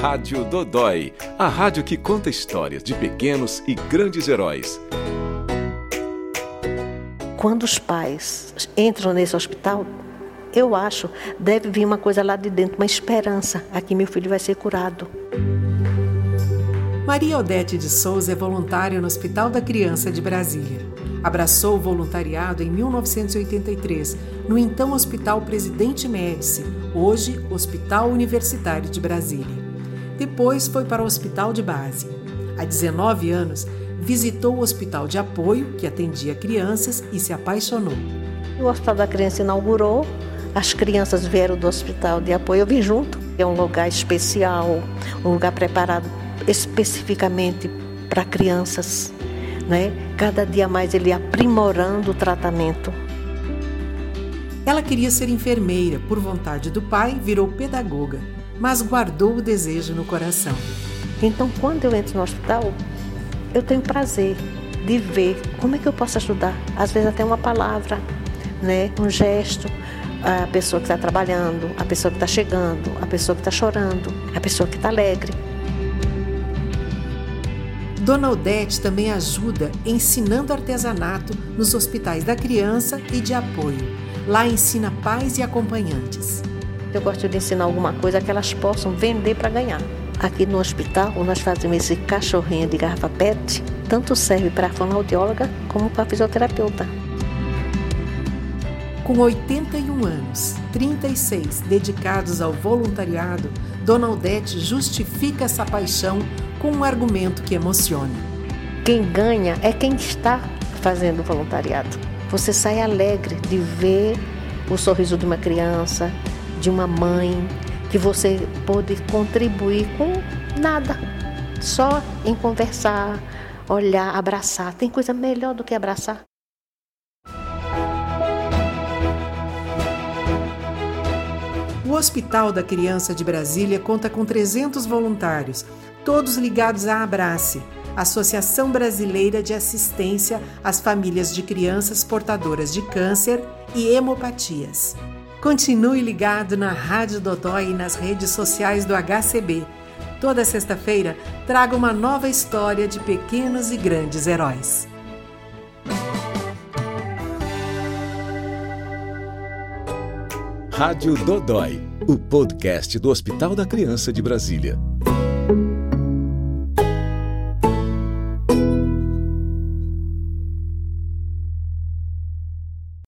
Rádio Dodói, a rádio que conta histórias de pequenos e grandes heróis. Quando os pais entram nesse hospital, eu acho, deve vir uma coisa lá de dentro, uma esperança. Aqui meu filho vai ser curado. Maria Odete de Souza é voluntária no Hospital da Criança de Brasília. Abraçou o voluntariado em 1983, no então Hospital Presidente Médici, hoje Hospital Universitário de Brasília. Depois foi para o Hospital de Base. Há 19 anos, visitou o Hospital de Apoio, que atendia crianças, e se apaixonou. O Hospital da Criança inaugurou, as crianças vieram do Hospital de Apoio, eu vim junto. É um lugar especial, um lugar preparado especificamente para crianças, né? Cada dia mais ele aprimorando o tratamento. Ela queria ser enfermeira, por vontade do pai, virou pedagoga, mas guardou o desejo no coração. Então, quando eu entro no hospital, eu tenho prazer de ver como é que eu posso ajudar. Às vezes até uma palavra, né? um gesto, a pessoa que está trabalhando, a pessoa que está chegando, a pessoa que está chorando, a pessoa que está alegre. Dona Odete também ajuda ensinando artesanato nos hospitais da criança e de apoio. Lá ensina pais e acompanhantes. Eu gosto de ensinar alguma coisa que elas possam vender para ganhar. Aqui no hospital, nós fazemos esse cachorrinho de garrafa PET, tanto serve para a fonoaudióloga como para a fisioterapeuta. Com 81 anos, 36 dedicados ao voluntariado, Dona Odete justifica essa paixão com um argumento que emociona. Quem ganha é quem está fazendo o voluntariado. Você sai alegre de ver o sorriso de uma criança, de uma mãe, que você pode contribuir com nada, só em conversar, olhar, abraçar. Tem coisa melhor do que abraçar? O Hospital da Criança de Brasília conta com 300 voluntários, todos ligados à Abrace, Associação Brasileira de Assistência às Famílias de Crianças Portadoras de Câncer e Hemopatias. Continue ligado na Rádio Dodói e nas redes sociais do HCB. Toda sexta-feira traga uma nova história de pequenos e grandes heróis. Rádio Dodói, o podcast do Hospital da Criança de Brasília.